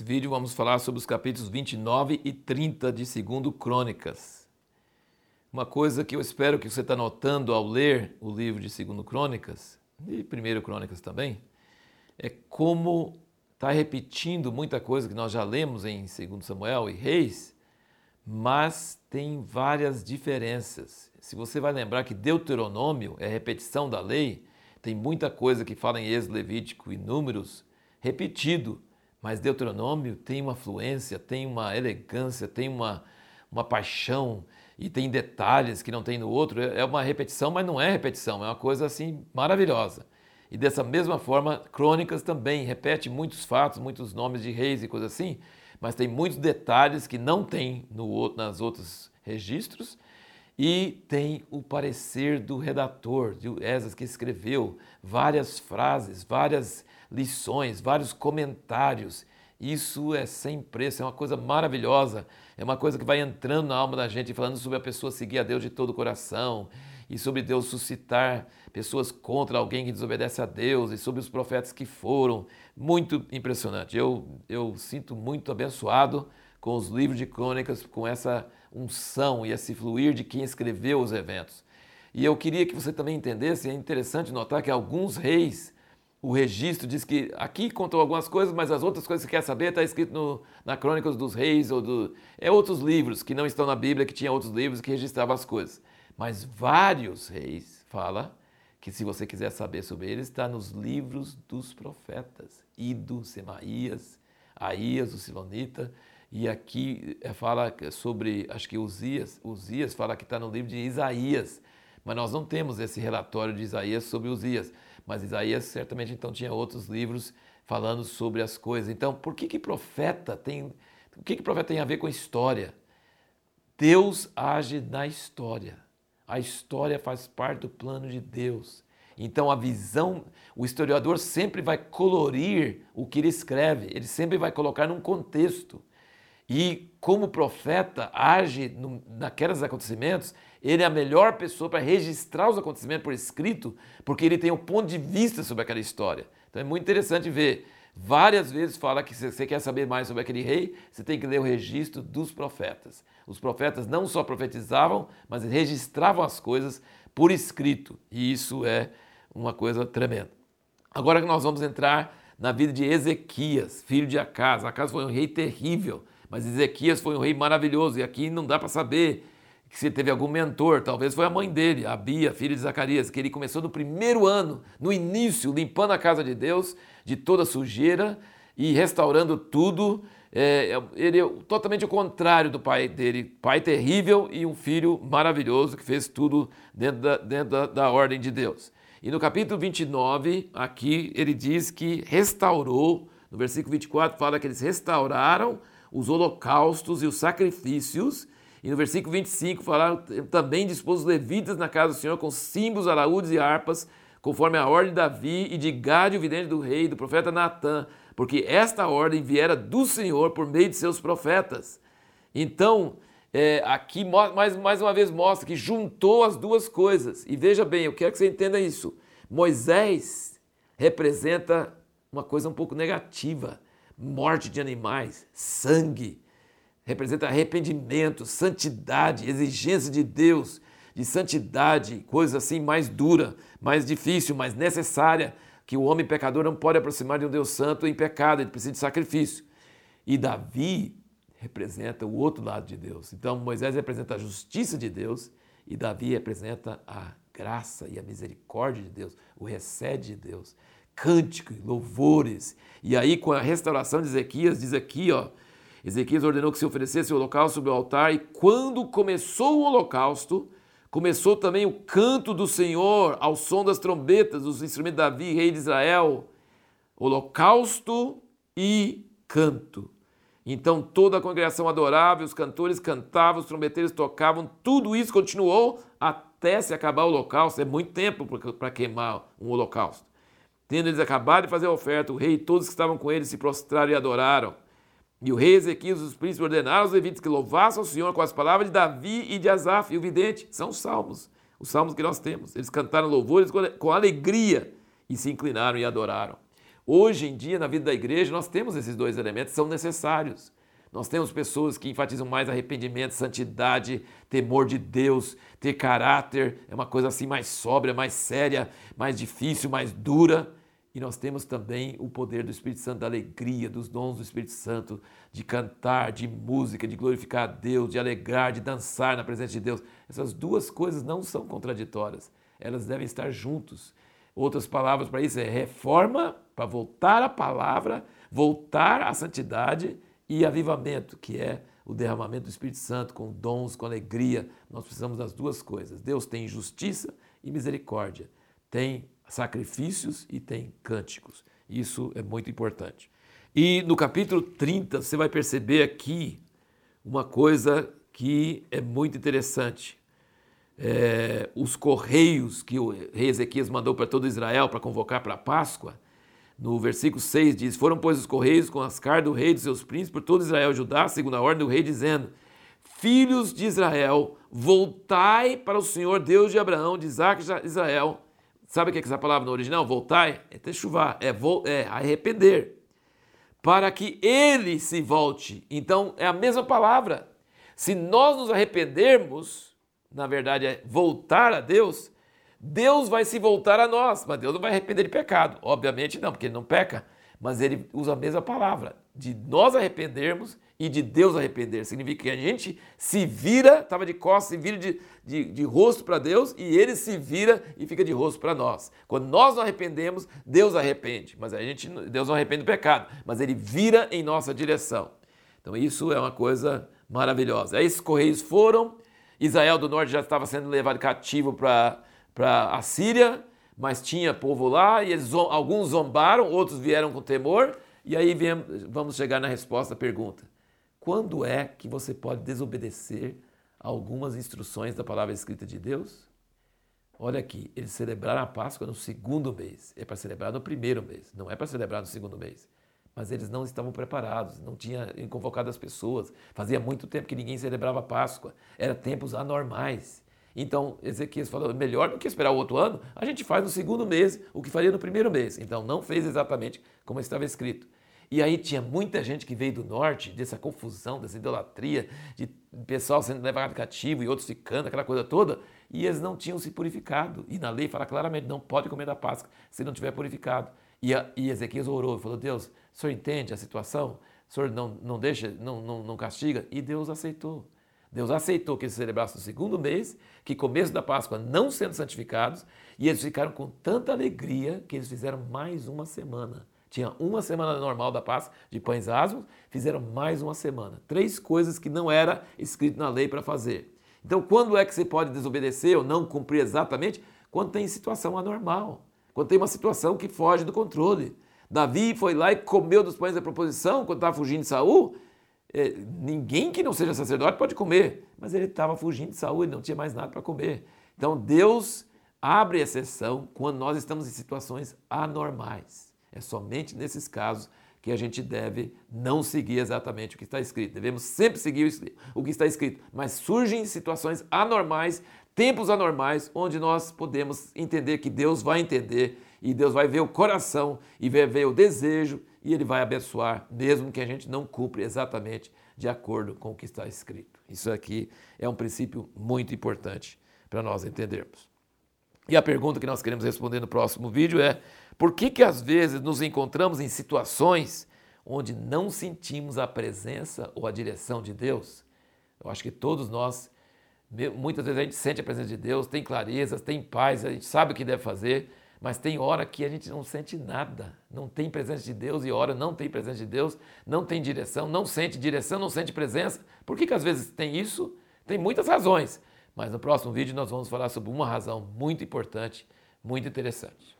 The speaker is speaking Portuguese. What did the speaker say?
Nesse vídeo vamos falar sobre os capítulos 29 e 30 de 2 Crônicas. Uma coisa que eu espero que você está notando ao ler o livro de 2 Crônicas, e 1 Crônicas também, é como está repetindo muita coisa que nós já lemos em 2 Samuel e Reis, mas tem várias diferenças. Se você vai lembrar que Deuteronômio é repetição da lei, tem muita coisa que fala em Êxodo, Levítico e Números repetido, mas Deuteronômio tem uma fluência, tem uma elegância, tem uma, uma paixão e tem detalhes que não tem no outro. É uma repetição, mas não é repetição, é uma coisa assim maravilhosa. E dessa mesma forma, Crônicas também repete muitos fatos, muitos nomes de reis e coisas assim, mas tem muitos detalhes que não tem no, nas outros registros e tem o parecer do redator, de Esas, que escreveu várias frases, várias lições, vários comentários. Isso é sem preço, é uma coisa maravilhosa, é uma coisa que vai entrando na alma da gente, falando sobre a pessoa seguir a Deus de todo o coração, e sobre Deus suscitar pessoas contra alguém que desobedece a Deus, e sobre os profetas que foram. Muito impressionante. Eu, eu sinto muito abençoado com os livros de crônicas, com essa unção e esse fluir de quem escreveu os eventos. E eu queria que você também entendesse, é interessante notar que alguns reis, o registro diz que aqui contou algumas coisas, mas as outras coisas que você quer saber está escrito no, na Crônicas dos Reis ou do, é outros livros que não estão na Bíblia, que tinha outros livros que registravam as coisas. Mas vários reis fala que se você quiser saber sobre eles, está nos livros dos profetas, Ido, Semaías, Aías, o Silonita, e aqui eh, fala sobre, acho que Uzias, Uzias fala que está no livro de Isaías, mas nós não temos esse relatório de Isaías sobre Uzias, mas Isaías certamente então tinha outros livros falando sobre as coisas. Então, por que que profeta tem, o que que profeta tem a ver com história? Deus age na história. A história faz parte do plano de Deus. Então a visão, o historiador sempre vai colorir o que ele escreve, ele sempre vai colocar num contexto. E como profeta age no, naqueles acontecimentos, ele é a melhor pessoa para registrar os acontecimentos por escrito, porque ele tem um ponto de vista sobre aquela história. Então é muito interessante ver. Várias vezes fala que se você quer saber mais sobre aquele rei, você tem que ler o registro dos profetas. Os profetas não só profetizavam, mas registravam as coisas por escrito. E isso é uma coisa tremenda. Agora que nós vamos entrar na vida de Ezequias, filho de Acas. Acas foi um rei terrível mas Ezequias foi um rei maravilhoso e aqui não dá para saber se teve algum mentor, talvez foi a mãe dele, a Bia, filha de Zacarias, que ele começou no primeiro ano, no início, limpando a casa de Deus de toda sujeira e restaurando tudo. É, ele é totalmente o contrário do pai dele, pai terrível e um filho maravilhoso que fez tudo dentro da, dentro da, da ordem de Deus. E no capítulo 29, aqui ele diz que restaurou, no versículo 24 fala que eles restauraram os holocaustos e os sacrifícios. E no versículo 25 falaram também dispôs os levitas na casa do Senhor com símbolos, alaúdes e harpas, conforme a ordem de Davi e de Gade, o vidente do rei, do profeta Natã, porque esta ordem viera do Senhor por meio de seus profetas. Então, é, aqui mais, mais uma vez mostra que juntou as duas coisas. E veja bem, eu quero que você entenda isso. Moisés representa uma coisa um pouco negativa morte de animais, sangue, representa arrependimento, santidade, exigência de Deus, de santidade, coisa assim mais dura, mais difícil, mais necessária, que o homem pecador não pode aproximar de um Deus santo em pecado, ele precisa de sacrifício. E Davi representa o outro lado de Deus. Então Moisés representa a justiça de Deus e Davi representa a graça e a misericórdia de Deus, o recede de Deus cânticos, louvores. E aí, com a restauração de Ezequias, diz aqui, ó, Ezequias ordenou que se oferecesse o holocausto sobre o altar, e quando começou o holocausto, começou também o canto do Senhor ao som das trombetas, dos instrumentos de Davi, rei de Israel. Holocausto e canto. Então toda a congregação adorava, os cantores cantavam, os trombeteiros tocavam, tudo isso continuou até se acabar o holocausto. É muito tempo para queimar um holocausto. Tendo eles acabado de fazer a oferta, o rei e todos que estavam com ele se prostraram e adoraram. E o rei Ezequias e os príncipes ordenaram aos levitas que louvassem o Senhor com as palavras de Davi e de Asaf, e o vidente. São os salmos, os salmos que nós temos. Eles cantaram louvores com alegria e se inclinaram e adoraram. Hoje em dia, na vida da igreja, nós temos esses dois elementos, são necessários. Nós temos pessoas que enfatizam mais arrependimento, santidade, temor de Deus, ter caráter, é uma coisa assim mais sóbria, mais séria, mais difícil, mais dura. E nós temos também o poder do Espírito Santo, da alegria, dos dons do Espírito Santo, de cantar, de música, de glorificar a Deus, de alegrar, de dançar na presença de Deus. Essas duas coisas não são contraditórias, elas devem estar juntos. Outras palavras para isso é reforma, para voltar à palavra, voltar à santidade e avivamento, que é o derramamento do Espírito Santo com dons, com alegria. Nós precisamos das duas coisas. Deus tem justiça e misericórdia, tem sacrifícios e tem cânticos. Isso é muito importante. E no capítulo 30, você vai perceber aqui uma coisa que é muito interessante. É, os correios que o rei Ezequias mandou para todo Israel para convocar para a Páscoa, no versículo 6 diz: Foram, pois, os correios com as cartas do rei e dos seus príncipes por todo Israel e Judá, segundo a ordem do rei, dizendo: Filhos de Israel, voltai para o Senhor Deus de Abraão, de Isaac e de Israel. Sabe o que é essa palavra no original? Voltai é techuvá, é, é arrepender. Para que ele se volte. Então é a mesma palavra. Se nós nos arrependermos, na verdade é voltar a Deus, Deus vai se voltar a nós, mas Deus não vai arrepender de pecado. Obviamente não, porque ele não peca, mas ele usa a mesma palavra, de nós arrependermos e de Deus arrepender. Significa que a gente se vira, estava de costas, se vira de, de, de rosto para Deus e ele se vira e fica de rosto para nós. Quando nós não arrependemos, Deus arrepende, mas a gente, Deus não arrepende do pecado, mas ele vira em nossa direção. Então isso é uma coisa maravilhosa. Aí esses correios foram, Israel do Norte já estava sendo levado cativo para a Síria, mas tinha povo lá e eles, alguns zombaram, outros vieram com temor. E aí vamos chegar na resposta à pergunta: quando é que você pode desobedecer algumas instruções da palavra escrita de Deus? Olha aqui, eles celebraram a Páscoa no segundo mês. É para celebrar no primeiro mês, não é para celebrar no segundo mês. Mas eles não estavam preparados, não tinham convocado as pessoas. Fazia muito tempo que ninguém celebrava a Páscoa. Era tempos anormais. Então, Ezequias falou: melhor do que esperar o outro ano, a gente faz no segundo mês o que faria no primeiro mês. Então, não fez exatamente como estava escrito. E aí tinha muita gente que veio do norte, dessa confusão, dessa idolatria, de pessoal sendo levado cativo e outros ficando, aquela coisa toda, e eles não tinham se purificado. E na lei fala claramente: não pode comer da Páscoa se não tiver purificado. E, a, e Ezequias orou e falou: Deus, o senhor entende a situação? O senhor não, não deixa, não, não, não castiga? E Deus aceitou. Deus aceitou que eles celebrassem no segundo mês, que começo da Páscoa não sendo santificados, e eles ficaram com tanta alegria que eles fizeram mais uma semana. Tinha uma semana normal da Páscoa de pães asmos, fizeram mais uma semana. Três coisas que não era escrito na lei para fazer. Então, quando é que você pode desobedecer ou não cumprir exatamente? Quando tem situação anormal, quando tem uma situação que foge do controle. Davi foi lá e comeu dos pães da proposição quando estava fugindo de Saul, é, ninguém que não seja sacerdote pode comer, mas ele estava fugindo de saúde, não tinha mais nada para comer. Então Deus abre exceção quando nós estamos em situações anormais. É somente nesses casos que a gente deve não seguir exatamente o que está escrito. Devemos sempre seguir o que está escrito, mas surgem situações anormais, tempos anormais, onde nós podemos entender que Deus vai entender e Deus vai ver o coração e vai ver o desejo e Ele vai abençoar, mesmo que a gente não cumpra exatamente de acordo com o que está escrito. Isso aqui é um princípio muito importante para nós entendermos. E a pergunta que nós queremos responder no próximo vídeo é: por que que às vezes nos encontramos em situações onde não sentimos a presença ou a direção de Deus? Eu acho que todos nós muitas vezes a gente sente a presença de Deus, tem clareza, tem paz, a gente sabe o que deve fazer, mas tem hora que a gente não sente nada, não tem presença de Deus e hora não tem presença de Deus, não tem direção, não sente direção, não sente presença. Por que, que às vezes tem isso? Tem muitas razões, mas no próximo vídeo nós vamos falar sobre uma razão muito importante, muito interessante.